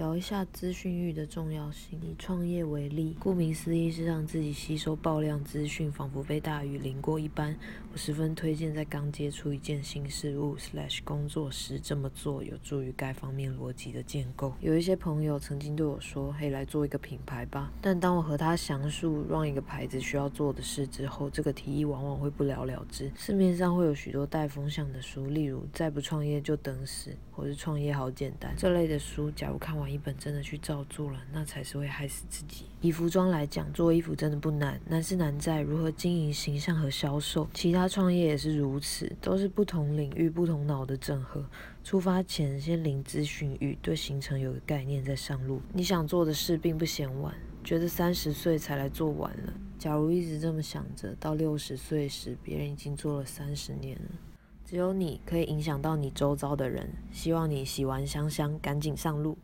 聊一下资讯域的重要性。以创业为例，顾名思义是让自己吸收爆量资讯，仿佛被大雨淋过一般。我十分推荐在刚接触一件新事物 slash 工作时这么做，有助于该方面逻辑的建构。有一些朋友曾经对我说：“嘿，来做一个品牌吧。”但当我和他详述让一个牌子需要做的事之后，这个提议往往会不了了之。市面上会有许多带风向的书，例如“再不创业就等死”或是“创业好简单”这类的书。假如看完一本真的去照做了，那才是会害死自己。以服装来讲，做衣服真的不难，难是难在如何经营形象和销售。其他创业也是如此，都是不同领域、不同脑的整合。出发前先领咨询与，对行程有个概念再上路。你想做的事并不嫌晚，觉得三十岁才来做晚了。假如一直这么想着，到六十岁时，别人已经做了三十年了。只有你可以影响到你周遭的人。希望你洗完香香，赶紧上路。